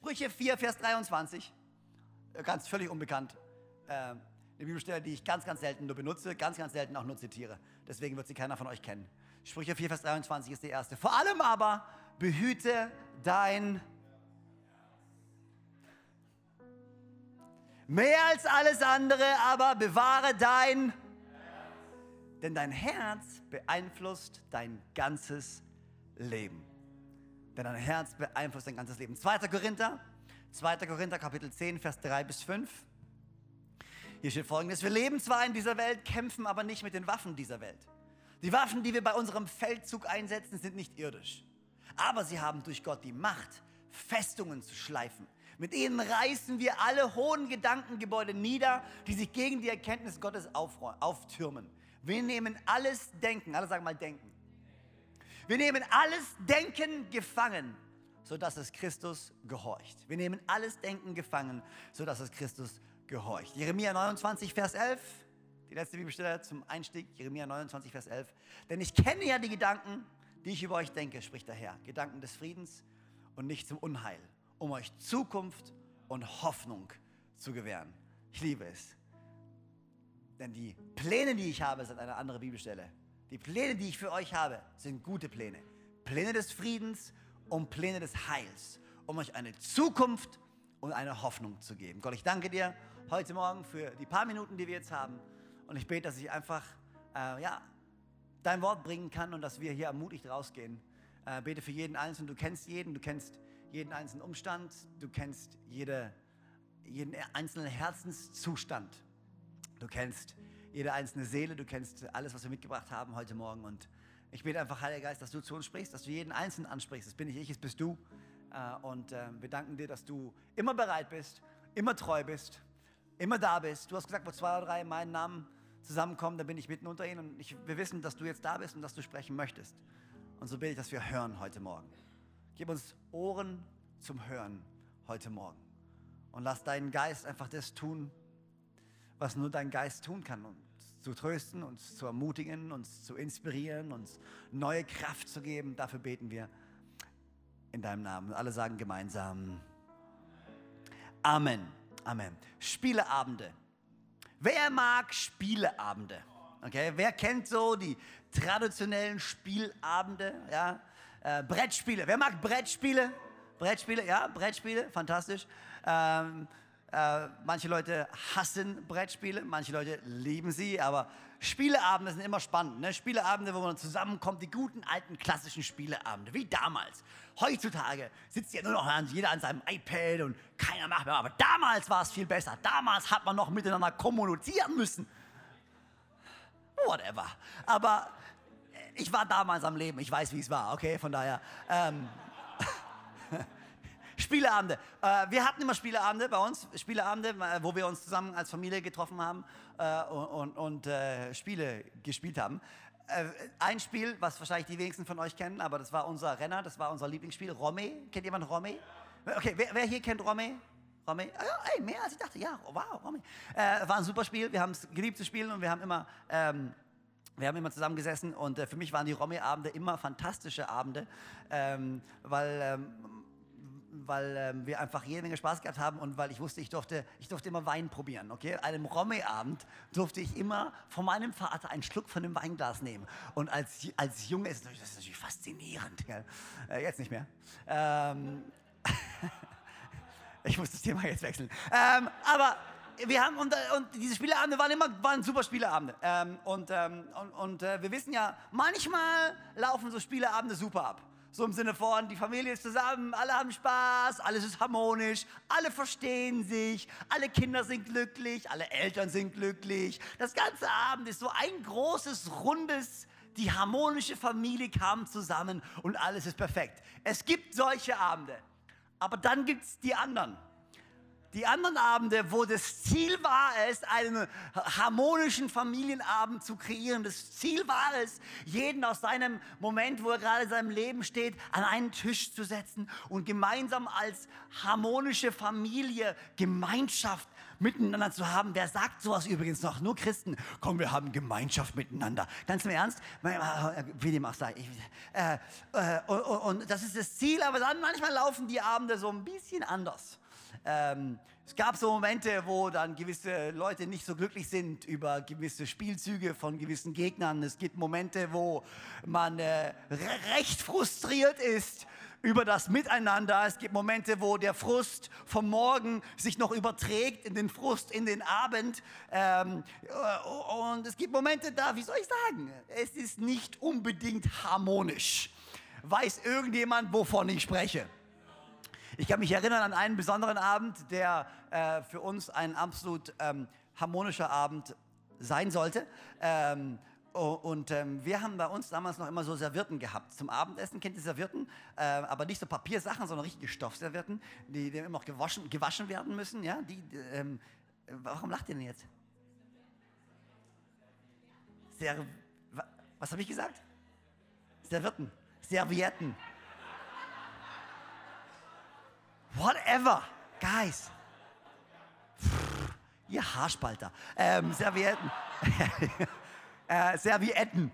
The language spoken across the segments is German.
Sprüche 4, Vers 23. Äh, ganz völlig unbekannt. Äh, eine Bibelstelle, die ich ganz, ganz selten nur benutze, ganz, ganz selten auch nur zitiere. Deswegen wird sie keiner von euch kennen. Sprüche 4, Vers 23 ist die erste. Vor allem aber behüte dein Mehr als alles andere aber bewahre dein denn dein Herz beeinflusst dein ganzes Leben. Denn dein Herz beeinflusst dein ganzes Leben. 2. Korinther, 2. Korinther Kapitel 10, Vers 3 bis 5. Hier steht folgendes, wir leben zwar in dieser Welt, kämpfen aber nicht mit den Waffen dieser Welt. Die Waffen, die wir bei unserem Feldzug einsetzen, sind nicht irdisch. Aber sie haben durch Gott die Macht, Festungen zu schleifen. Mit ihnen reißen wir alle hohen Gedankengebäude nieder, die sich gegen die Erkenntnis Gottes auftürmen. Wir nehmen alles Denken, alle sagen mal Denken. Wir nehmen alles Denken gefangen, sodass es Christus gehorcht. Wir nehmen alles Denken gefangen, sodass es Christus gehorcht. Jeremia 29, Vers 11, die letzte Bibelstelle zum Einstieg, Jeremia 29, Vers 11. Denn ich kenne ja die Gedanken, die ich über euch denke, spricht der Herr. Gedanken des Friedens und nicht zum Unheil um euch Zukunft und Hoffnung zu gewähren. Ich liebe es. Denn die Pläne, die ich habe, sind eine andere Bibelstelle. Die Pläne, die ich für euch habe, sind gute Pläne. Pläne des Friedens und Pläne des Heils, um euch eine Zukunft und eine Hoffnung zu geben. Gott, ich danke dir heute Morgen für die paar Minuten, die wir jetzt haben. Und ich bete, dass ich einfach äh, ja, dein Wort bringen kann und dass wir hier ermutigt rausgehen. Äh, bete für jeden Einzelnen. Du kennst jeden, du kennst jeden einzelnen Umstand, du kennst jede, jeden einzelnen Herzenszustand, du kennst jede einzelne Seele, du kennst alles, was wir mitgebracht haben heute Morgen. Und ich bete einfach, Heiliger Geist, dass du zu uns sprichst, dass du jeden Einzelnen ansprichst. Das bin nicht ich, es bist du. Äh, und äh, wir danken dir, dass du immer bereit bist, immer treu bist, immer da bist. Du hast gesagt, wo zwei oder drei in meinen Namen zusammenkommen, da bin ich mitten unter ihnen. Und ich, wir wissen, dass du jetzt da bist und dass du sprechen möchtest. Und so bete ich, dass wir hören heute Morgen. Gib uns Ohren zum Hören heute Morgen. Und lass deinen Geist einfach das tun, was nur dein Geist tun kann. Uns zu trösten, uns zu ermutigen, uns zu inspirieren, uns neue Kraft zu geben. Dafür beten wir in deinem Namen. Alle sagen gemeinsam Amen. Amen. Spieleabende. Wer mag Spieleabende? Okay, wer kennt so die traditionellen Spielabende? Ja, äh, Brettspiele. Wer mag Brettspiele? Brettspiele, ja, Brettspiele, fantastisch. Ähm, äh, manche Leute hassen Brettspiele, manche Leute lieben sie, aber Spieleabende sind immer spannend. Ne? Spieleabende, wo man zusammenkommt, die guten alten klassischen Spieleabende, wie damals. Heutzutage sitzt ja nur noch jeder an seinem iPad und keiner macht mehr. Aber damals war es viel besser. Damals hat man noch miteinander kommunizieren müssen. Whatever. Aber ich war damals am Leben, ich weiß, wie es war, okay, von daher. Ähm, Spieleabende. Äh, wir hatten immer Spieleabende bei uns, Spieleabende, äh, wo wir uns zusammen als Familie getroffen haben äh, und, und, äh, Spiele gespielt haben. Äh, ein Spiel, was wahrscheinlich die wenigsten von euch kennen, aber das war unser Renner, das war unser Lieblingsspiel, Romme. Kennt jemand Romme? Okay, wer, wer hier kennt Romme? Romme? Ah, ey, mehr als ich dachte. Ja, wow, Romme. Äh, war ein super Spiel. Wir haben es geliebt zu spielen und wir haben immer ähm, wir haben immer zusammengesessen und äh, für mich waren die Romy-Abende immer fantastische Abende, ähm, weil, ähm, weil ähm, wir einfach jede Menge Spaß gehabt haben und weil ich wusste, ich durfte, ich durfte immer Wein probieren. Okay? An einem Romy-Abend durfte ich immer von meinem Vater einen Schluck von dem Weinglas nehmen. Und als, als Junge ist das natürlich faszinierend. Äh, jetzt nicht mehr. Ähm, ich muss das Thema jetzt wechseln. Ähm, aber wir haben, und, und diese Spieleabende waren immer waren super Spieleabende. Ähm, und ähm, und, und äh, wir wissen ja, manchmal laufen so Spieleabende super ab. So im Sinne von, die Familie ist zusammen, alle haben Spaß, alles ist harmonisch, alle verstehen sich, alle Kinder sind glücklich, alle Eltern sind glücklich. Das ganze Abend ist so ein großes, rundes, die harmonische Familie kam zusammen und alles ist perfekt. Es gibt solche Abende, aber dann gibt es die anderen. Die anderen Abende, wo das Ziel war es, einen harmonischen Familienabend zu kreieren. Das Ziel war es, jeden aus seinem Moment, wo er gerade in seinem Leben steht, an einen Tisch zu setzen und gemeinsam als harmonische Familie Gemeinschaft miteinander zu haben. Wer sagt sowas übrigens noch? Nur Christen. Komm, wir haben Gemeinschaft miteinander. Ganz im Ernst? Wie dem auch sei. Äh, äh, und das ist das Ziel, aber dann manchmal laufen die Abende so ein bisschen anders. Ähm, es gab so Momente, wo dann gewisse Leute nicht so glücklich sind über gewisse Spielzüge von gewissen Gegnern. Es gibt Momente, wo man äh, recht frustriert ist über das Miteinander. Es gibt Momente, wo der Frust vom Morgen sich noch überträgt in den Frust in den Abend. Ähm, äh, und es gibt Momente da, wie soll ich sagen, es ist nicht unbedingt harmonisch. Weiß irgendjemand, wovon ich spreche? Ich kann mich erinnern an einen besonderen Abend, der äh, für uns ein absolut ähm, harmonischer Abend sein sollte. Ähm, und ähm, wir haben bei uns damals noch immer so Servietten gehabt. Zum Abendessen kennt ihr Servietten, äh, aber nicht so Papiersachen, sondern richtige Stoffservietten, die, die immer noch gewaschen, gewaschen werden müssen. Ja? Die, ähm, warum lacht ihr denn jetzt? Ser was habe ich gesagt? Servietten, Servietten. Whatever. Guys. Ihr Haarspalter. Ähm, Servietten. äh, Servietten.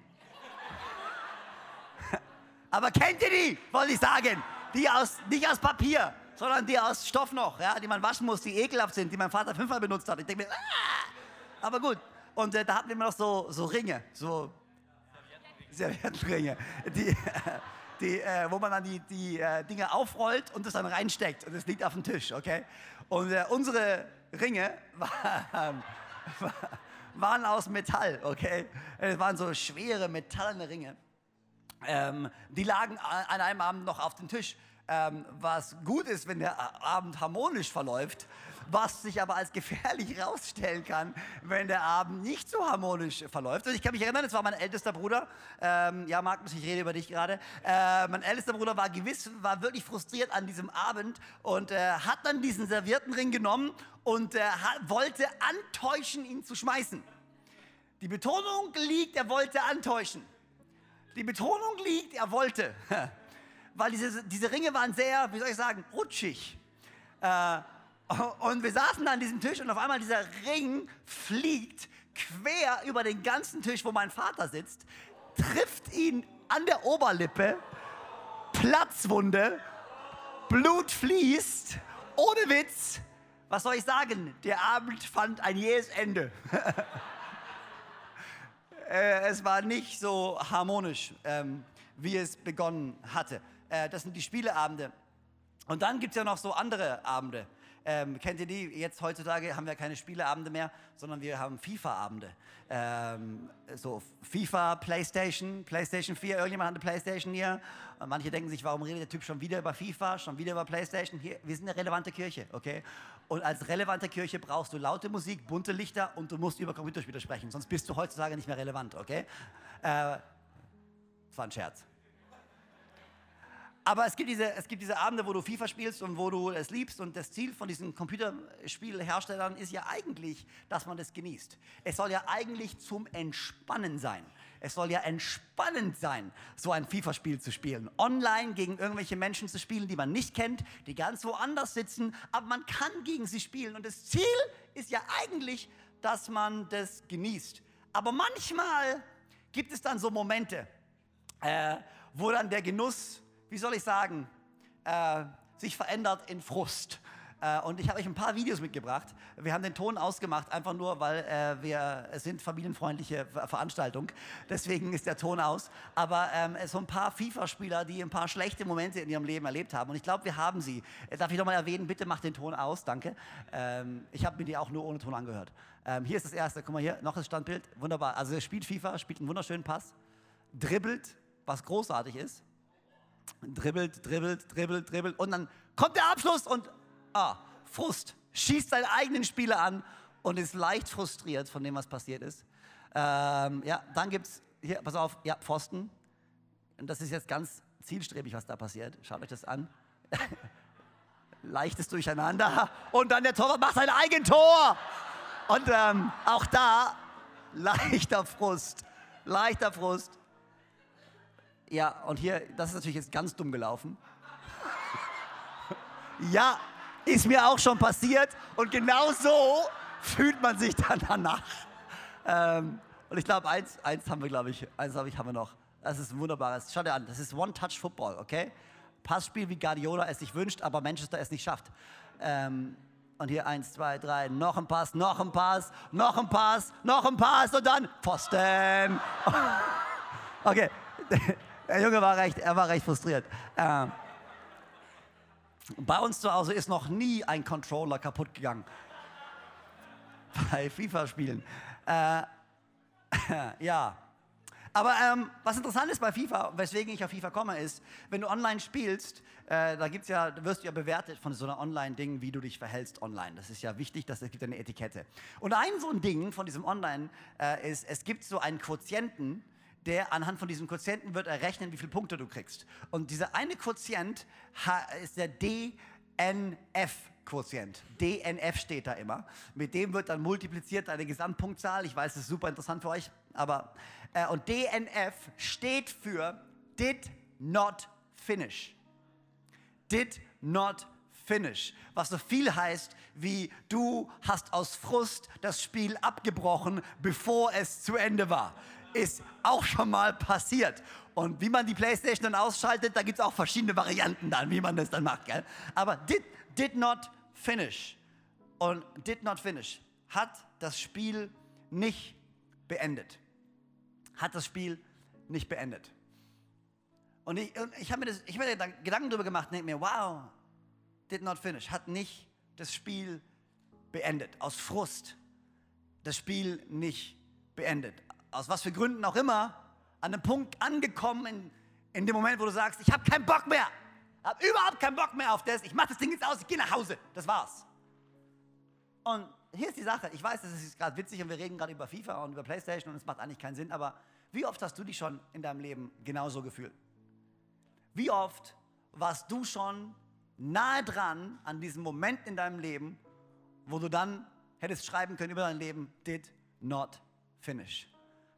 Aber kennt ihr die, wollte ich sagen? Die aus, nicht aus Papier, sondern die aus Stoff noch, ja, die man waschen muss, die ekelhaft sind, die mein Vater fünfmal benutzt hat. Ich denke mir, ah! aber gut. Und äh, da hatten wir noch so, so Ringe, so Serviettenringe. Die, die, äh, wo man dann die, die äh, Dinge aufrollt und das dann reinsteckt und es liegt auf dem Tisch, okay? Und äh, unsere Ringe waren, waren aus Metall, okay? Es waren so schwere metallene Ringe. Ähm, die lagen an einem Abend noch auf dem Tisch, ähm, was gut ist, wenn der Abend harmonisch verläuft was sich aber als gefährlich herausstellen kann, wenn der Abend nicht so harmonisch verläuft. Und ich kann mich erinnern, es war mein ältester Bruder, ähm, ja Magnus, ich rede über dich gerade, äh, mein ältester Bruder war gewiss, war wirklich frustriert an diesem Abend und äh, hat dann diesen Serviettenring genommen und äh, wollte antäuschen, ihn zu schmeißen. Die Betonung liegt, er wollte antäuschen. Die Betonung liegt, er wollte. Weil diese, diese Ringe waren sehr, wie soll ich sagen, rutschig. Äh, und wir saßen an diesem Tisch und auf einmal dieser Ring fliegt quer über den ganzen Tisch, wo mein Vater sitzt, trifft ihn an der Oberlippe, Platzwunde, Blut fließt, ohne Witz. Was soll ich sagen? Der Abend fand ein jähes Ende. Äh, es war nicht so harmonisch, ähm, wie es begonnen hatte. Äh, das sind die Spieleabende. Und dann gibt es ja noch so andere Abende. Ähm, kennt ihr die? Jetzt heutzutage haben wir keine Spieleabende mehr, sondern wir haben FIFA-Abende. Ähm, so FIFA, PlayStation, PlayStation 4. Irgendjemand hat eine PlayStation hier. Und manche denken sich, warum redet der Typ schon wieder über FIFA, schon wieder über PlayStation? Hier, wir sind eine relevante Kirche, okay? Und als relevante Kirche brauchst du laute Musik, bunte Lichter und du musst über Computerspiele sprechen, sonst bist du heutzutage nicht mehr relevant, okay? Äh, das war ein Scherz. Aber es gibt, diese, es gibt diese Abende, wo du FIFA spielst und wo du es liebst. Und das Ziel von diesen Computerspielherstellern ist ja eigentlich, dass man das genießt. Es soll ja eigentlich zum Entspannen sein. Es soll ja entspannend sein, so ein FIFA-Spiel zu spielen. Online gegen irgendwelche Menschen zu spielen, die man nicht kennt, die ganz woanders sitzen, aber man kann gegen sie spielen. Und das Ziel ist ja eigentlich, dass man das genießt. Aber manchmal gibt es dann so Momente, äh, wo dann der Genuss wie soll ich sagen, äh, sich verändert in Frust. Äh, und ich habe euch ein paar Videos mitgebracht. Wir haben den Ton ausgemacht, einfach nur, weil äh, wir, es sind familienfreundliche Veranstaltung. Deswegen ist der Ton aus. Aber ähm, es sind ein paar FIFA-Spieler, die ein paar schlechte Momente in ihrem Leben erlebt haben. Und ich glaube, wir haben sie. Äh, darf ich nochmal erwähnen, bitte macht den Ton aus, danke. Ähm, ich habe mir die auch nur ohne Ton angehört. Ähm, hier ist das erste, guck mal hier, noch das Standbild. Wunderbar. Also er spielt FIFA, spielt einen wunderschönen Pass, dribbelt, was großartig ist dribbelt, dribbelt, dribbelt, dribbelt und dann kommt der Abschluss und ah, Frust, schießt seinen eigenen Spieler an und ist leicht frustriert von dem, was passiert ist. Ähm, ja, dann gibt es, hier, pass auf, ja, Pfosten. Und das ist jetzt ganz zielstrebig, was da passiert. Schaut euch das an. Leichtes Durcheinander. Und dann der Torwart macht sein Eigentor. Und ähm, auch da leichter Frust. Leichter Frust. Ja, und hier, das ist natürlich jetzt ganz dumm gelaufen. ja, Ist mir auch schon passiert und genau so fühlt man sich dann danach. Ähm, und ich glaube, eins, eins haben wir, glaube ich, eins habe ich, haben wir noch. Das ist ein wunderbares. Schau dir an, das ist One-Touch-Football, okay? Passspiel, wie Guardiola es sich wünscht, aber Manchester es nicht schafft. Ähm, und hier eins, zwei, drei, noch ein Pass, noch ein Pass, noch ein Pass, noch ein Pass und dann Pfosten. Okay, der Junge war recht, er war recht frustriert. Ähm, bei uns zu Hause ist noch nie ein Controller kaputt gegangen. Bei FIFA-Spielen. Äh, ja. Aber ähm, was interessant ist bei FIFA, weswegen ich auf FIFA komme, ist, wenn du online spielst, äh, da gibt's ja, wirst du ja bewertet von so einer Online-Ding, wie du dich verhältst online. Das ist ja wichtig, dass es gibt eine Etikette. Und ein so ein Ding von diesem Online äh, ist, es gibt so einen Quotienten, der anhand von diesem Quotienten wird errechnen, wie viele Punkte du kriegst. Und dieser eine Quotient ist der DNF. Quotient. DNF steht da immer. Mit dem wird dann multipliziert deine Gesamtpunktzahl. Ich weiß, das ist super interessant für euch, aber äh, und DNF steht für Did Not Finish. Did Not Finish, was so viel heißt wie du hast aus Frust das Spiel abgebrochen, bevor es zu Ende war. Ist auch schon mal passiert. Und wie man die Playstation dann ausschaltet, da gibt es auch verschiedene Varianten dann, wie man das dann macht. Gell? Aber did, did not finish und did not finish hat das Spiel nicht beendet. Hat das Spiel nicht beendet. Und ich, ich habe mir, das, hab mir Gedanken darüber gemacht denke mir, wow, did not finish, hat nicht das Spiel beendet. Aus Frust das Spiel nicht beendet. Aus was für Gründen auch immer, an einem Punkt angekommen in, in dem Moment, wo du sagst, ich habe keinen Bock mehr. Habe überhaupt keinen Bock mehr auf das. Ich mache das Ding jetzt aus, ich gehe nach Hause. Das war's. Und hier ist die Sache. Ich weiß, das ist gerade witzig und wir reden gerade über FIFA und über Playstation und es macht eigentlich keinen Sinn, aber wie oft hast du dich schon in deinem Leben genauso gefühlt? Wie oft warst du schon nahe dran an diesem Moment in deinem Leben, wo du dann hättest schreiben können über dein Leben, did not finish.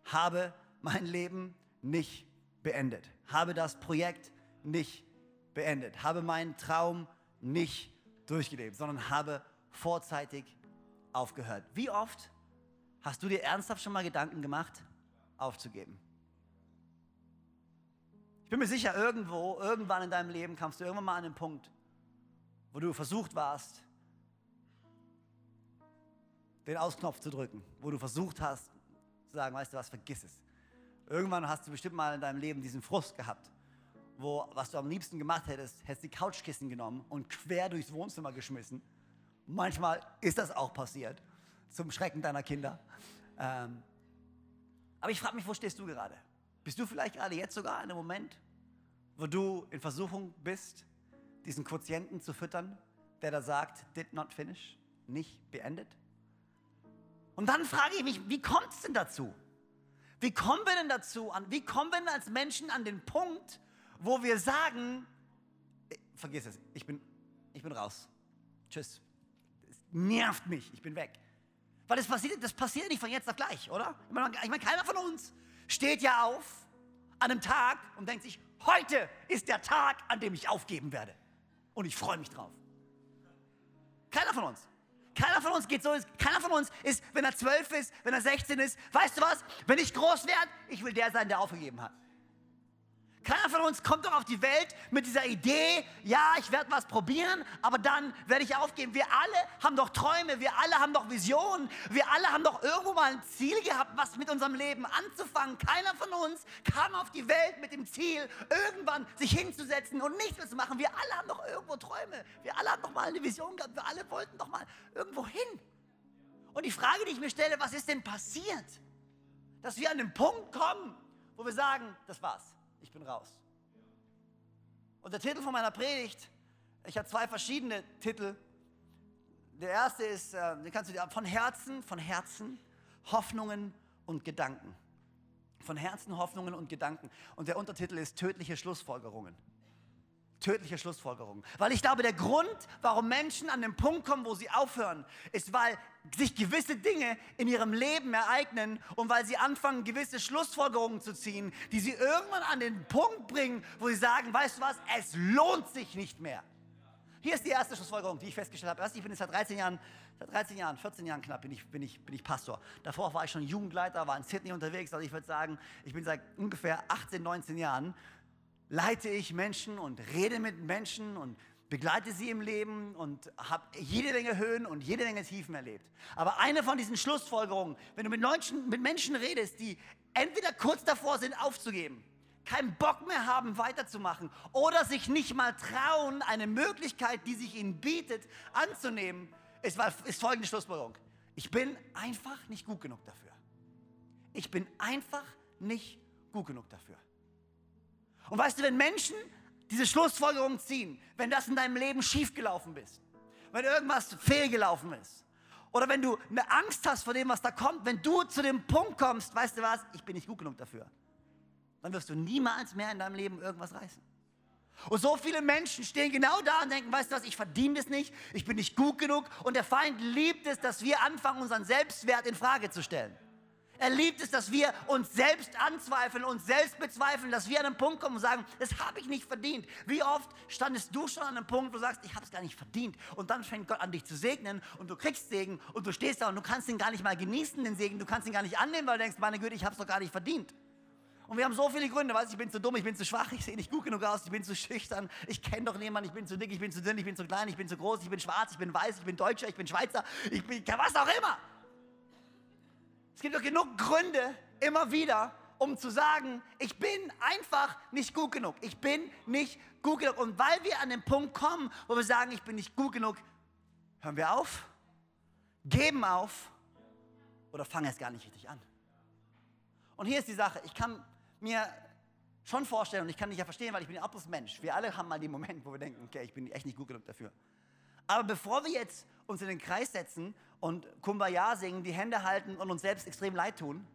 Habe mein Leben nicht beendet. Habe das Projekt nicht beendet habe meinen Traum nicht durchgelebt, sondern habe vorzeitig aufgehört. Wie oft hast du dir ernsthaft schon mal Gedanken gemacht, aufzugeben? Ich bin mir sicher, irgendwo, irgendwann in deinem Leben kamst du irgendwann mal an den Punkt, wo du versucht warst, den Ausknopf zu drücken, wo du versucht hast, zu sagen, weißt du was, vergiss es. Irgendwann hast du bestimmt mal in deinem Leben diesen Frust gehabt wo, was du am liebsten gemacht hättest, hättest die Couchkissen genommen und quer durchs Wohnzimmer geschmissen. Manchmal ist das auch passiert, zum Schrecken deiner Kinder. Ähm, aber ich frage mich, wo stehst du gerade? Bist du vielleicht gerade jetzt sogar in einem Moment, wo du in Versuchung bist, diesen Quotienten zu füttern, der da sagt, did not finish, nicht beendet? Und dann frage ich mich, wie kommt es denn dazu? Wie kommen wir denn dazu an? Wie kommen wir denn als Menschen an den Punkt, wo wir sagen, äh, vergiss es, ich bin, ich bin raus. Tschüss. Es nervt mich, ich bin weg. Weil das passiert, das passiert nicht von jetzt auf gleich, oder? Ich meine, ich meine, keiner von uns steht ja auf an einem Tag und denkt sich, heute ist der Tag, an dem ich aufgeben werde. Und ich freue mich drauf. Keiner von uns. Keiner von uns geht so, keiner von uns ist, wenn er zwölf ist, wenn er 16 ist, weißt du was, wenn ich groß werde, ich will der sein, der aufgegeben hat. Keiner von uns kommt doch auf die Welt mit dieser Idee, ja, ich werde was probieren, aber dann werde ich aufgeben. Wir alle haben doch Träume, wir alle haben doch Visionen, wir alle haben doch irgendwo mal ein Ziel gehabt, was mit unserem Leben anzufangen. Keiner von uns kam auf die Welt mit dem Ziel, irgendwann sich hinzusetzen und nichts mehr zu machen. Wir alle haben doch irgendwo Träume, wir alle haben doch mal eine Vision gehabt, wir alle wollten doch mal irgendwo hin. Und die Frage, die ich mir stelle, was ist denn passiert, dass wir an den Punkt kommen, wo wir sagen, das war's ich bin raus. Und der Titel von meiner Predigt, ich habe zwei verschiedene Titel. Der erste ist, äh, den kannst du dir von Herzen, von Herzen, Hoffnungen und Gedanken. Von Herzen, Hoffnungen und Gedanken. Und der Untertitel ist tödliche Schlussfolgerungen tödliche Schlussfolgerungen. Weil ich glaube, der Grund, warum Menschen an den Punkt kommen, wo sie aufhören, ist, weil sich gewisse Dinge in ihrem Leben ereignen und weil sie anfangen, gewisse Schlussfolgerungen zu ziehen, die sie irgendwann an den Punkt bringen, wo sie sagen, weißt du was, es lohnt sich nicht mehr. Hier ist die erste Schlussfolgerung, die ich festgestellt habe. Erst ich bin jetzt seit 13 Jahren, seit 13 Jahren, 14 Jahren knapp bin ich, bin ich, bin ich Pastor. Davor war ich schon Jugendleiter, war in Sydney unterwegs. Also ich würde sagen, ich bin seit ungefähr 18, 19 Jahren leite ich Menschen und rede mit Menschen und begleite sie im Leben und habe jede Menge Höhen und jede Menge Tiefen erlebt. Aber eine von diesen Schlussfolgerungen, wenn du mit Menschen, mit Menschen redest, die entweder kurz davor sind aufzugeben, keinen Bock mehr haben, weiterzumachen oder sich nicht mal trauen, eine Möglichkeit, die sich ihnen bietet, anzunehmen, ist, ist folgende Schlussfolgerung. Ich bin einfach nicht gut genug dafür. Ich bin einfach nicht gut genug dafür. Und weißt du, wenn Menschen diese Schlussfolgerung ziehen, wenn das in deinem Leben schiefgelaufen ist, wenn irgendwas fehlgelaufen ist, oder wenn du eine Angst hast vor dem, was da kommt, wenn du zu dem Punkt kommst, weißt du was, ich bin nicht gut genug dafür, dann wirst du niemals mehr in deinem Leben irgendwas reißen. Und so viele Menschen stehen genau da und denken, weißt du was, ich verdiene das nicht, ich bin nicht gut genug. Und der Feind liebt es, dass wir anfangen, unseren Selbstwert in Frage zu stellen. Er liebt es, dass wir uns selbst anzweifeln, uns selbst bezweifeln, dass wir an einen Punkt kommen und sagen, das habe ich nicht verdient. Wie oft standest du schon an einem Punkt, wo du sagst, ich habe es gar nicht verdient. Und dann fängt Gott an, dich zu segnen und du kriegst Segen und du stehst da und du kannst ihn gar nicht mal genießen, den Segen. Du kannst ihn gar nicht annehmen, weil du denkst, meine Güte, ich habe es doch gar nicht verdient. Und wir haben so viele Gründe, weißt ich bin zu dumm, ich bin zu schwach, ich sehe nicht gut genug aus, ich bin zu schüchtern, ich kenne doch niemanden, ich bin zu dick, ich bin zu dünn, ich bin zu klein, ich bin zu groß, ich bin schwarz, ich bin weiß, ich bin Deutscher, ich bin Schweizer, ich bin was auch immer. Es gibt doch genug Gründe, immer wieder, um zu sagen, ich bin einfach nicht gut genug. Ich bin nicht gut genug. Und weil wir an den Punkt kommen, wo wir sagen, ich bin nicht gut genug, hören wir auf, geben auf oder fangen es gar nicht richtig an. Und hier ist die Sache, ich kann mir schon vorstellen und ich kann dich ja verstehen, weil ich bin auch bloß Mensch. Wir alle haben mal den Moment, wo wir denken, okay, ich bin echt nicht gut genug dafür. Aber bevor wir jetzt uns in den Kreis setzen und Kumbaya singen, die Hände halten und uns selbst extrem leid tun,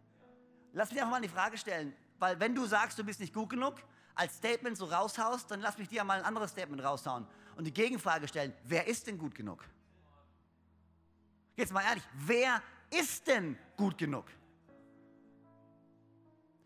lass mich einfach mal die Frage stellen, weil wenn du sagst, du bist nicht gut genug, als Statement so raushaust, dann lass mich dir mal ein anderes Statement raushauen und die Gegenfrage stellen, wer ist denn gut genug? Jetzt mal ehrlich, wer ist denn gut genug?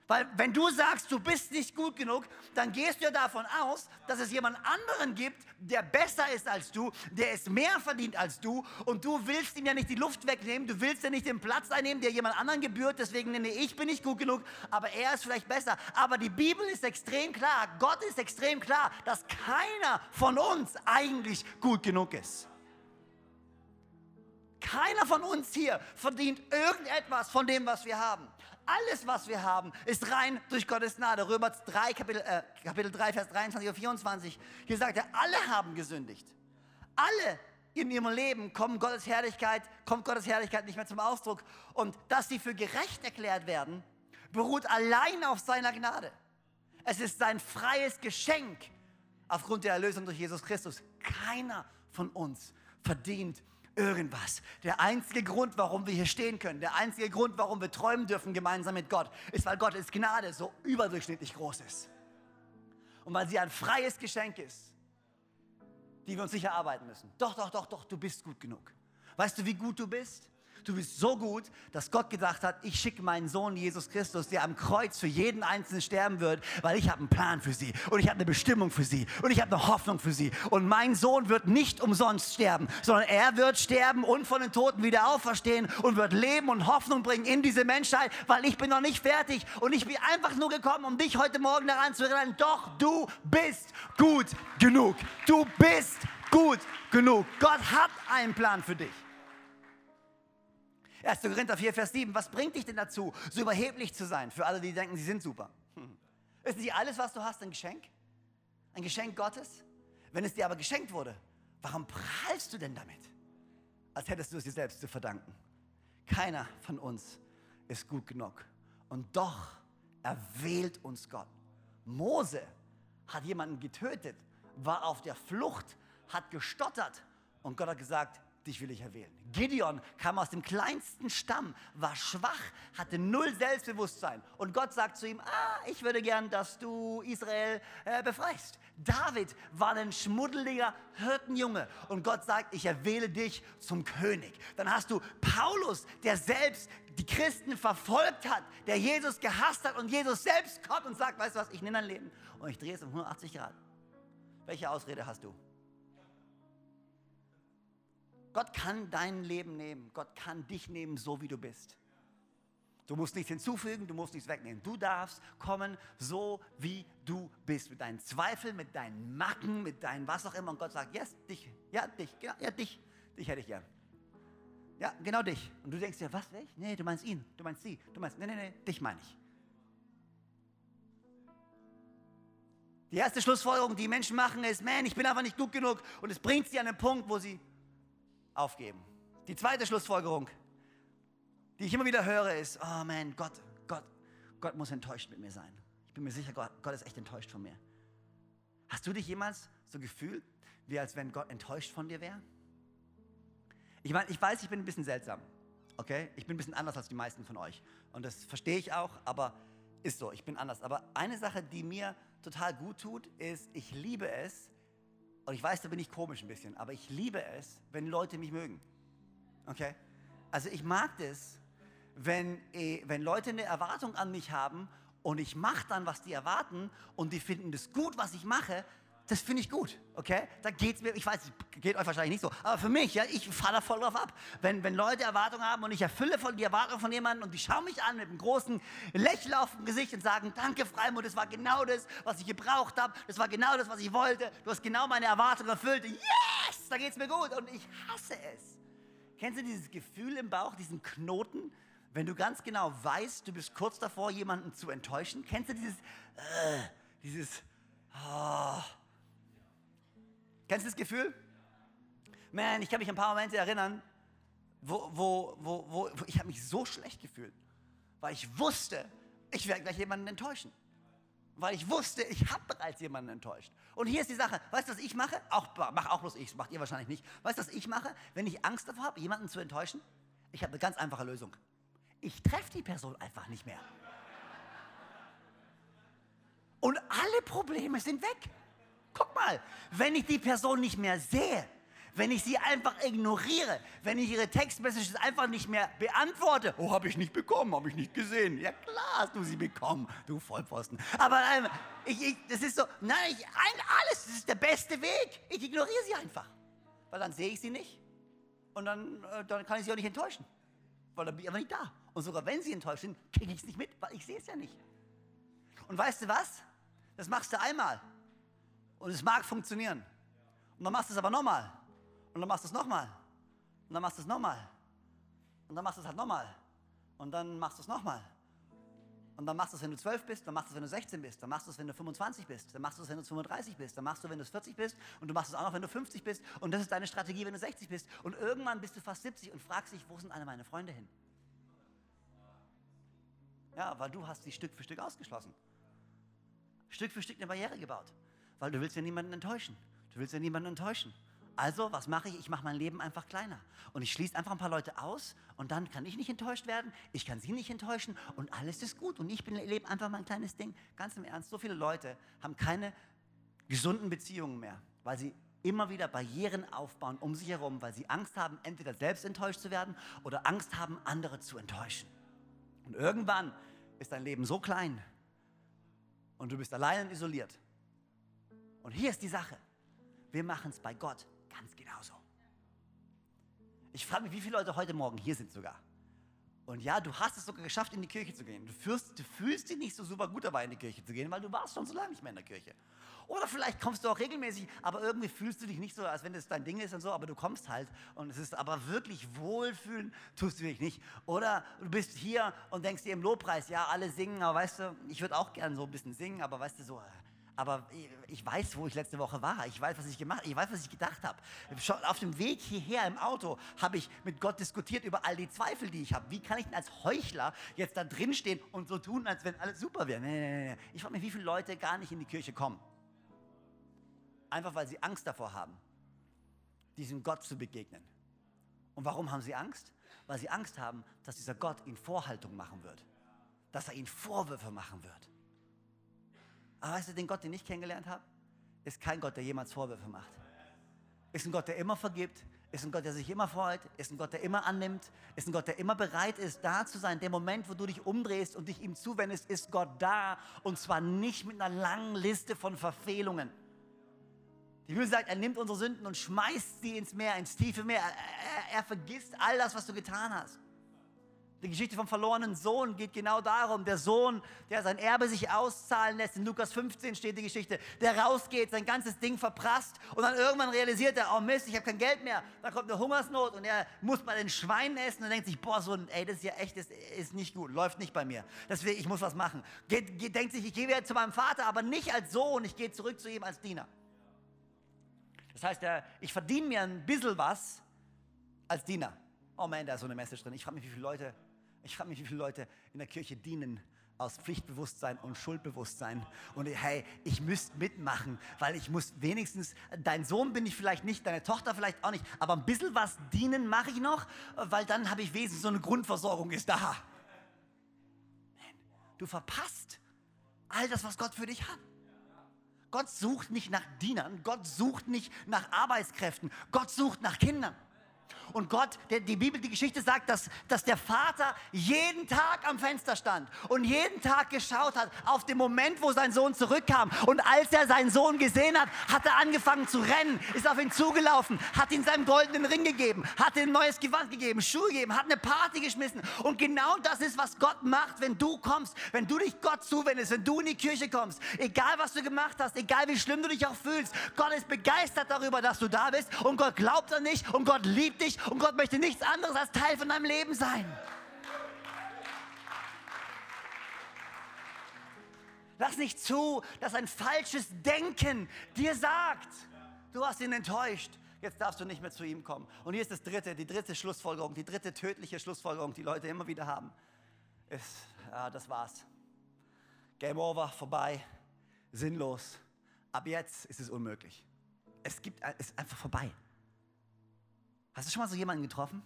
Weil wenn du sagst, du bist nicht gut genug, dann gehst du ja davon aus, dass es jemand anderen gibt, der besser ist als du, der es mehr verdient als du und du willst ihm ja nicht die Luft wegnehmen, du willst ja nicht den Platz einnehmen, der jemand anderen gebührt, deswegen nenne ich bin nicht gut genug, aber er ist vielleicht besser. Aber die Bibel ist extrem klar, Gott ist extrem klar, dass keiner von uns eigentlich gut genug ist. Keiner von uns hier verdient irgendetwas von dem, was wir haben. Alles, was wir haben, ist rein durch Gottes Gnade. Römer 3, Kapitel, äh, Kapitel 3, Vers 23 und 24. Hier sagt er, alle haben gesündigt. Alle in ihrem Leben kommt Gottes Herrlichkeit, kommt Gottes Herrlichkeit nicht mehr zum Ausdruck. Und dass sie für gerecht erklärt werden, beruht allein auf seiner Gnade. Es ist sein freies Geschenk aufgrund der Erlösung durch Jesus Christus. Keiner von uns verdient irgendwas. Der einzige Grund, warum wir hier stehen können, der einzige Grund, warum wir träumen dürfen gemeinsam mit Gott, ist, weil Gottes Gnade so überdurchschnittlich groß ist. Und weil sie ein freies Geschenk ist, die wir uns sicher arbeiten müssen. Doch, doch, doch, doch, du bist gut genug. Weißt du, wie gut du bist? Du bist so gut, dass Gott gedacht hat, ich schicke meinen Sohn Jesus Christus, der am Kreuz für jeden Einzelnen sterben wird, weil ich habe einen Plan für sie und ich habe eine Bestimmung für sie und ich habe eine Hoffnung für sie. Und mein Sohn wird nicht umsonst sterben, sondern er wird sterben und von den Toten wieder auferstehen und wird Leben und Hoffnung bringen in diese Menschheit, weil ich bin noch nicht fertig und ich bin einfach nur gekommen, um dich heute Morgen daran zu erinnern, doch du bist gut genug. Du bist gut genug. Gott hat einen Plan für dich. 1. Korinther 4, Vers 7. Was bringt dich denn dazu, so überheblich zu sein? Für alle, die denken, sie sind super. Ist nicht alles, was du hast, ein Geschenk? Ein Geschenk Gottes? Wenn es dir aber geschenkt wurde, warum prahlst du denn damit? Als hättest du es dir selbst zu verdanken. Keiner von uns ist gut genug. Und doch erwählt uns Gott. Mose hat jemanden getötet, war auf der Flucht, hat gestottert und Gott hat gesagt, dich will ich erwählen. Gideon kam aus dem kleinsten Stamm, war schwach, hatte null Selbstbewusstsein. Und Gott sagt zu ihm, ah, ich würde gern, dass du Israel äh, befreist. David war ein schmuddeliger Hirtenjunge. Und Gott sagt, ich erwähle dich zum König. Dann hast du Paulus, der selbst die Christen verfolgt hat, der Jesus gehasst hat und Jesus selbst kommt und sagt, weißt du was, ich nehme dein Leben und ich drehe es um 180 Grad. Welche Ausrede hast du? Gott kann dein Leben nehmen. Gott kann dich nehmen, so wie du bist. Du musst nichts hinzufügen, du musst nichts wegnehmen. Du darfst kommen, so wie du bist. Mit deinen Zweifeln, mit deinen Macken, mit deinen was auch immer. Und Gott sagt, yes, dich, ja, dich, genau, ja, dich, dich hätte ich gern. Ja, genau dich. Und du denkst dir, was, ich? Nee, du meinst ihn, du meinst sie, du meinst, nee, nee, nee, dich meine ich. Die erste Schlussfolgerung, die Menschen machen, ist, man, ich bin einfach nicht gut genug. Und es bringt sie an den Punkt, wo sie aufgeben. Die zweite Schlussfolgerung, die ich immer wieder höre, ist, oh man, Gott, Gott, Gott muss enttäuscht mit mir sein. Ich bin mir sicher, Gott, Gott ist echt enttäuscht von mir. Hast du dich jemals so gefühlt, wie als wenn Gott enttäuscht von dir wäre? Ich meine, ich weiß, ich bin ein bisschen seltsam. Okay? Ich bin ein bisschen anders als die meisten von euch. Und das verstehe ich auch, aber ist so, ich bin anders. Aber eine Sache, die mir total gut tut, ist, ich liebe es, und ich weiß, da bin ich komisch ein bisschen, aber ich liebe es, wenn Leute mich mögen. Okay? Also ich mag das, wenn, eh, wenn Leute eine Erwartung an mich haben und ich mache dann, was die erwarten und die finden das gut, was ich mache, das finde ich gut, okay? Da geht es mir, ich weiß, geht euch wahrscheinlich nicht so, aber für mich, ja, ich fahre da voll drauf ab. Wenn, wenn Leute Erwartungen haben und ich erfülle voll die Erwartungen von jemandem und die schauen mich an mit einem großen Lächeln auf dem Gesicht und sagen, danke Freimund, das war genau das, was ich gebraucht habe, das war genau das, was ich wollte, du hast genau meine Erwartungen erfüllt, yes, da geht es mir gut und ich hasse es. Kennst du dieses Gefühl im Bauch, diesen Knoten, wenn du ganz genau weißt, du bist kurz davor, jemanden zu enttäuschen? Kennst du dieses, äh, dieses, oh. Kennst du das Gefühl? Man, ich kann mich an ein paar Momente erinnern, wo, wo, wo, wo, ich habe mich so schlecht gefühlt, weil ich wusste, ich werde gleich jemanden enttäuschen. Weil ich wusste, ich habe bereits jemanden enttäuscht. Und hier ist die Sache, weißt du, was ich mache? Auch, mach auch bloß ich, macht ihr wahrscheinlich nicht. Weißt du, was ich mache, wenn ich Angst davor habe, jemanden zu enttäuschen? Ich habe eine ganz einfache Lösung. Ich treffe die Person einfach nicht mehr. Und alle Probleme sind weg. Guck mal, wenn ich die Person nicht mehr sehe, wenn ich sie einfach ignoriere, wenn ich ihre Textmessages einfach nicht mehr beantworte. Oh, habe ich nicht bekommen, habe ich nicht gesehen. Ja klar hast du sie bekommen, du Vollpfosten. Aber ähm, ich, ich, das ist so, nein, ich, alles, das ist der beste Weg. Ich ignoriere sie einfach, weil dann sehe ich sie nicht und dann, äh, dann kann ich sie auch nicht enttäuschen, weil dann bin ich einfach nicht da. Und sogar wenn sie enttäuscht sind, kriege ich es nicht mit, weil ich sehe es ja nicht. Und weißt du was? Das machst du einmal und es mag funktionieren. Und dann machst du es aber nochmal und dann machst du es nochmal. Und dann machst du es nochmal. Und dann machst du es halt nochmal. Und dann machst du es nochmal. Und dann machst du es, wenn du 12 bist, dann machst du es, wenn du 16 bist, dann machst du es, wenn du 25 bist, dann machst du es, wenn du 35 bist, dann machst du, wenn du 40 bist und du machst es auch noch, wenn du 50 bist und das ist deine Strategie, wenn du 60 bist und irgendwann bist du fast 70 und fragst dich, wo sind alle meine Freunde hin? Ja, weil du hast sie Stück für Stück ausgeschlossen. Stück für Stück eine Barriere gebaut, weil du willst ja niemanden enttäuschen. Du willst ja niemanden enttäuschen. Also, was mache ich? Ich mache mein Leben einfach kleiner. Und ich schließe einfach ein paar Leute aus und dann kann ich nicht enttäuscht werden, ich kann sie nicht enttäuschen und alles ist gut. Und ich bin, lebe einfach mein kleines Ding. Ganz im Ernst, so viele Leute haben keine gesunden Beziehungen mehr, weil sie immer wieder Barrieren aufbauen um sich herum, weil sie Angst haben, entweder selbst enttäuscht zu werden oder Angst haben, andere zu enttäuschen. Und irgendwann ist dein Leben so klein und du bist allein und isoliert. Und hier ist die Sache. Wir machen es bei Gott ganz genauso. Ich frage mich, wie viele Leute heute Morgen hier sind sogar. Und ja, du hast es sogar geschafft, in die Kirche zu gehen. Du, fühlst, du fühlst dich nicht so super gut dabei, in die Kirche zu gehen, weil du warst schon so lange nicht mehr in der Kirche. Oder vielleicht kommst du auch regelmäßig, aber irgendwie fühlst du dich nicht so, als wenn das dein Ding ist und so, aber du kommst halt und es ist aber wirklich wohlfühlen, tust du dich nicht. Oder du bist hier und denkst dir im Lobpreis, ja, alle singen, aber weißt du, ich würde auch gerne so ein bisschen singen, aber weißt du, so, aber ich weiß, wo ich letzte Woche war. Ich weiß, was ich gemacht habe. Ich weiß, was ich gedacht habe. Auf dem Weg hierher im Auto habe ich mit Gott diskutiert über all die Zweifel, die ich habe. Wie kann ich denn als Heuchler jetzt da drin stehen und so tun, als wenn alles super wäre? Nee, nee, nee. Ich frage mich, wie viele Leute gar nicht in die Kirche kommen. Einfach weil sie Angst davor haben, diesem Gott zu begegnen. Und warum haben sie Angst? Weil sie Angst haben, dass dieser Gott ihnen Vorhaltung machen wird. Dass er ihnen Vorwürfe machen wird. Aber weißt du, den Gott, den ich kennengelernt habe, ist kein Gott, der jemals Vorwürfe macht. Ist ein Gott, der immer vergibt, ist ein Gott, der sich immer freut, ist ein Gott, der immer annimmt, ist ein Gott, der immer bereit ist, da zu sein. Der Moment, wo du dich umdrehst und dich ihm zuwendest, ist Gott da. Und zwar nicht mit einer langen Liste von Verfehlungen. Die Bibel sagt, er nimmt unsere Sünden und schmeißt sie ins Meer, ins tiefe Meer. Er, er, er vergisst all das, was du getan hast. Die Geschichte vom verlorenen Sohn geht genau darum. Der Sohn, der sein Erbe sich auszahlen lässt. In Lukas 15 steht die Geschichte. Der rausgeht, sein ganzes Ding verprasst und dann irgendwann realisiert er, oh Mist, ich habe kein Geld mehr. Dann kommt eine Hungersnot und er muss bei den Schweinen essen und denkt sich, boah, so ein, ey, das ist ja echt, das ist nicht gut, läuft nicht bei mir. Deswegen, ich muss was machen. Geht, geht, denkt sich, ich gehe wieder zu meinem Vater, aber nicht als Sohn, ich gehe zurück zu ihm als Diener. Das heißt, ich verdiene mir ein bisschen was als Diener. Oh man, da ist so eine Message drin. Ich frage mich, wie viele Leute ich frage mich, wie viele Leute in der Kirche dienen aus Pflichtbewusstsein und Schuldbewusstsein. Und hey, ich müsste mitmachen, weil ich muss wenigstens, dein Sohn bin ich vielleicht nicht, deine Tochter vielleicht auch nicht, aber ein bisschen was dienen mache ich noch, weil dann habe ich wenigstens so eine Grundversorgung ist da. Du verpasst all das, was Gott für dich hat. Gott sucht nicht nach Dienern, Gott sucht nicht nach Arbeitskräften, Gott sucht nach Kindern. Und Gott, der, die Bibel, die Geschichte sagt, dass, dass der Vater jeden Tag am Fenster stand und jeden Tag geschaut hat auf den Moment, wo sein Sohn zurückkam. Und als er seinen Sohn gesehen hat, hat er angefangen zu rennen, ist auf ihn zugelaufen, hat ihm seinen goldenen Ring gegeben, hat ihm ein neues Gewand gegeben, Schuhe gegeben, hat eine Party geschmissen. Und genau das ist, was Gott macht, wenn du kommst, wenn du dich Gott zuwendest, wenn du in die Kirche kommst. Egal, was du gemacht hast, egal, wie schlimm du dich auch fühlst. Gott ist begeistert darüber, dass du da bist und Gott glaubt an dich und Gott liebt dich und Gott möchte nichts anderes als Teil von deinem Leben sein. Lass nicht zu, dass ein falsches Denken dir sagt, du hast ihn enttäuscht. Jetzt darfst du nicht mehr zu ihm kommen. Und hier ist das dritte, die dritte Schlussfolgerung, die dritte tödliche Schlussfolgerung, die Leute immer wieder haben. Ist, ja, das war's. Game over, vorbei, sinnlos. Ab jetzt ist es unmöglich. Es gibt, es ist einfach vorbei. Hast du schon mal so jemanden getroffen?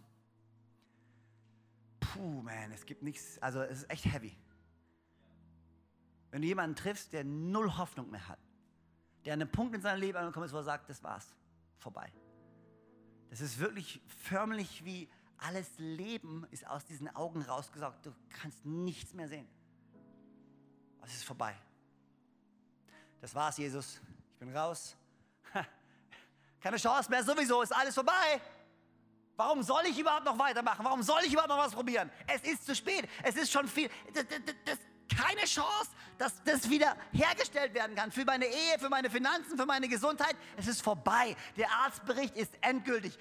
Puh, man, es gibt nichts, also es ist echt heavy. Wenn du jemanden triffst, der null Hoffnung mehr hat, der an einem Punkt in seinem Leben angekommen ist, wo er sagt, das war's, vorbei. Das ist wirklich förmlich wie alles Leben ist aus diesen Augen rausgesaugt. Du kannst nichts mehr sehen. Es ist vorbei. Das war's, Jesus. Ich bin raus. Keine Chance mehr, sowieso ist alles vorbei. Warum soll ich überhaupt noch weitermachen? Warum soll ich überhaupt noch was probieren? Es ist zu spät. Es ist schon viel. Das, das, das, keine Chance, dass das wieder hergestellt werden kann. Für meine Ehe, für meine Finanzen, für meine Gesundheit. Es ist vorbei. Der Arztbericht ist endgültig.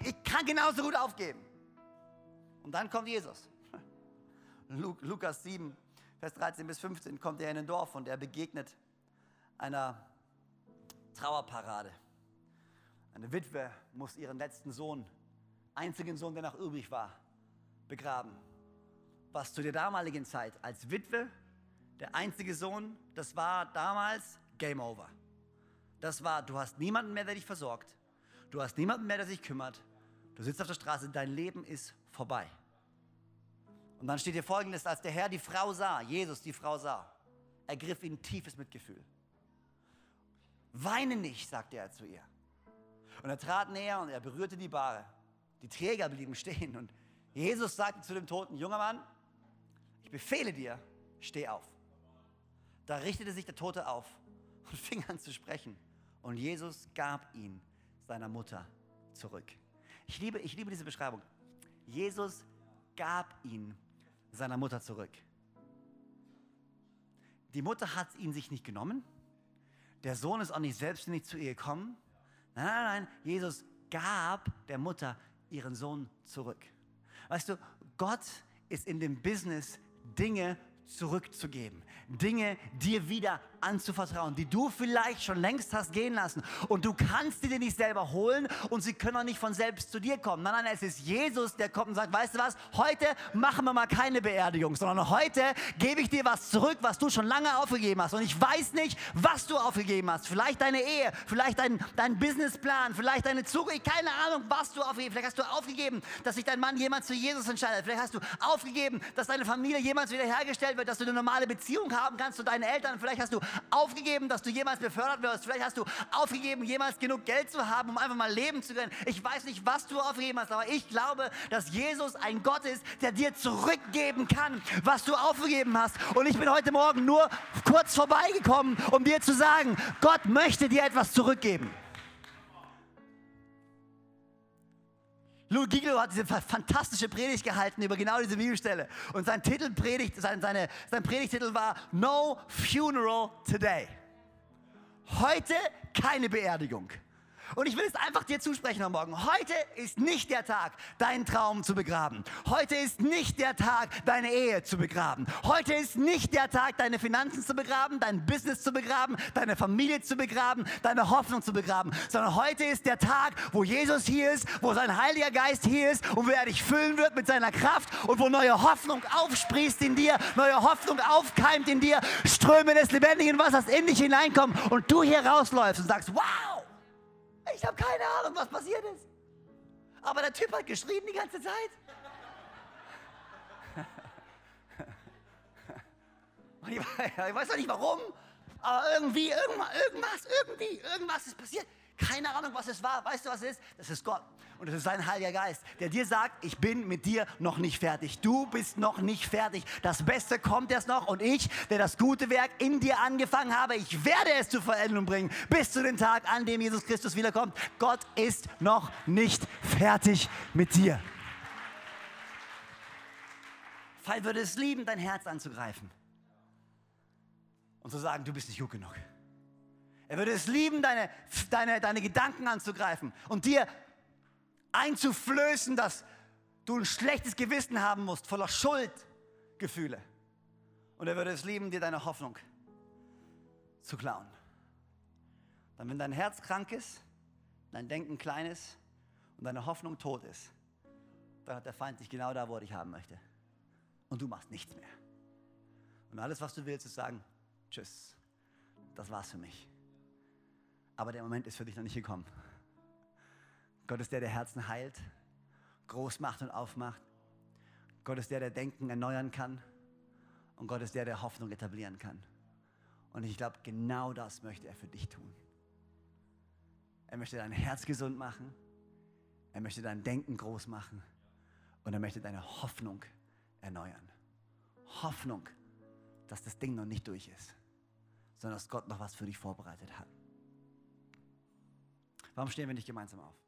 Ich kann genauso gut aufgeben. Und dann kommt Jesus. Lukas 7, Vers 13 bis 15 kommt er in ein Dorf und er begegnet einer Trauerparade. Eine Witwe muss ihren letzten Sohn einzigen Sohn, der noch übrig war, begraben. Was zu der damaligen Zeit als Witwe, der einzige Sohn, das war damals Game Over. Das war, du hast niemanden mehr, der dich versorgt. Du hast niemanden mehr, der sich kümmert. Du sitzt auf der Straße, dein Leben ist vorbei. Und dann steht hier folgendes, als der Herr die Frau sah, Jesus die Frau sah, ergriff ihn tiefes Mitgefühl. Weine nicht, sagte er zu ihr. Und er trat näher und er berührte die Bahre. Die Träger blieben stehen und Jesus sagte zu dem Toten, junger Mann, ich befehle dir, steh auf. Da richtete sich der Tote auf und fing an zu sprechen. Und Jesus gab ihn seiner Mutter zurück. Ich liebe, ich liebe diese Beschreibung. Jesus gab ihn seiner Mutter zurück. Die Mutter hat ihn sich nicht genommen. Der Sohn ist auch nicht selbstständig zu ihr gekommen. Nein, nein, nein. Jesus gab der Mutter ihren Sohn zurück. Weißt du, Gott ist in dem Business, Dinge zurückzugeben. Dinge dir wieder anzuvertrauen, die du vielleicht schon längst hast gehen lassen. Und du kannst sie dir nicht selber holen und sie können auch nicht von selbst zu dir kommen. Nein, nein, es ist Jesus, der kommt und sagt, weißt du was, heute machen wir mal keine Beerdigung, sondern heute gebe ich dir was zurück, was du schon lange aufgegeben hast. Und ich weiß nicht, was du aufgegeben hast. Vielleicht deine Ehe, vielleicht dein, dein Businessplan, vielleicht deine Zukunft, keine Ahnung, was du aufgegeben hast. Vielleicht hast du aufgegeben, dass sich dein Mann jemand zu Jesus entscheidet. Vielleicht hast du aufgegeben, dass deine Familie jemals wiederhergestellt wird, dass du eine normale Beziehung haben kannst zu deinen Eltern. Vielleicht hast du aufgegeben, dass du jemals befördert wirst. Vielleicht hast du aufgegeben, jemals genug Geld zu haben, um einfach mal leben zu können. Ich weiß nicht, was du aufgegeben hast, aber ich glaube, dass Jesus ein Gott ist, der dir zurückgeben kann, was du aufgegeben hast. Und ich bin heute Morgen nur kurz vorbeigekommen, um dir zu sagen, Gott möchte dir etwas zurückgeben. Lou Giglo hat diese fantastische Predigt gehalten über genau diese Bibelstelle. Und sein Titel Predigt, sein, seine, sein Predigtitel war No Funeral Today. Heute keine Beerdigung. Und ich will es einfach dir zusprechen am Morgen. Heute ist nicht der Tag, deinen Traum zu begraben. Heute ist nicht der Tag, deine Ehe zu begraben. Heute ist nicht der Tag, deine Finanzen zu begraben, dein Business zu begraben, deine Familie zu begraben, deine Hoffnung zu begraben. Sondern heute ist der Tag, wo Jesus hier ist, wo sein Heiliger Geist hier ist und wo er dich füllen wird mit seiner Kraft und wo neue Hoffnung aufsprießt in dir, neue Hoffnung aufkeimt in dir, Ströme des lebendigen Wassers in dich hineinkommen und du hier rausläufst und sagst, wow! Ich habe keine Ahnung, was passiert ist. Aber der Typ hat geschrien die ganze Zeit. Ich weiß auch nicht warum, aber irgendwie, irgendwas, irgendwie, irgendwas ist passiert. Keine Ahnung, was es war. Weißt du, was es ist? Das ist Gott. Und es ist sein Heiliger Geist, der dir sagt, ich bin mit dir noch nicht fertig. Du bist noch nicht fertig. Das Beste kommt erst noch. Und ich, der das gute Werk in dir angefangen habe, ich werde es zur Veränderung bringen, bis zu dem Tag, an dem Jesus Christus wiederkommt. Gott ist noch nicht fertig mit dir. Fall würde es lieben, dein Herz anzugreifen und zu sagen, du bist nicht gut genug. Er würde es lieben, deine, deine, deine Gedanken anzugreifen und dir einzuflößen, dass du ein schlechtes Gewissen haben musst, voller Schuldgefühle. Und er würde es lieben, dir deine Hoffnung zu klauen. Dann, wenn dein Herz krank ist, dein Denken klein ist und deine Hoffnung tot ist, dann hat der Feind dich genau da, wo er dich haben möchte. Und du machst nichts mehr. Und alles, was du willst, ist sagen, tschüss, das war's für mich. Aber der Moment ist für dich noch nicht gekommen. Gott ist der, der Herzen heilt, groß macht und aufmacht. Gott ist der, der Denken erneuern kann. Und Gott ist der, der Hoffnung etablieren kann. Und ich glaube, genau das möchte er für dich tun. Er möchte dein Herz gesund machen. Er möchte dein Denken groß machen. Und er möchte deine Hoffnung erneuern. Hoffnung, dass das Ding noch nicht durch ist, sondern dass Gott noch was für dich vorbereitet hat. Warum stehen wir nicht gemeinsam auf?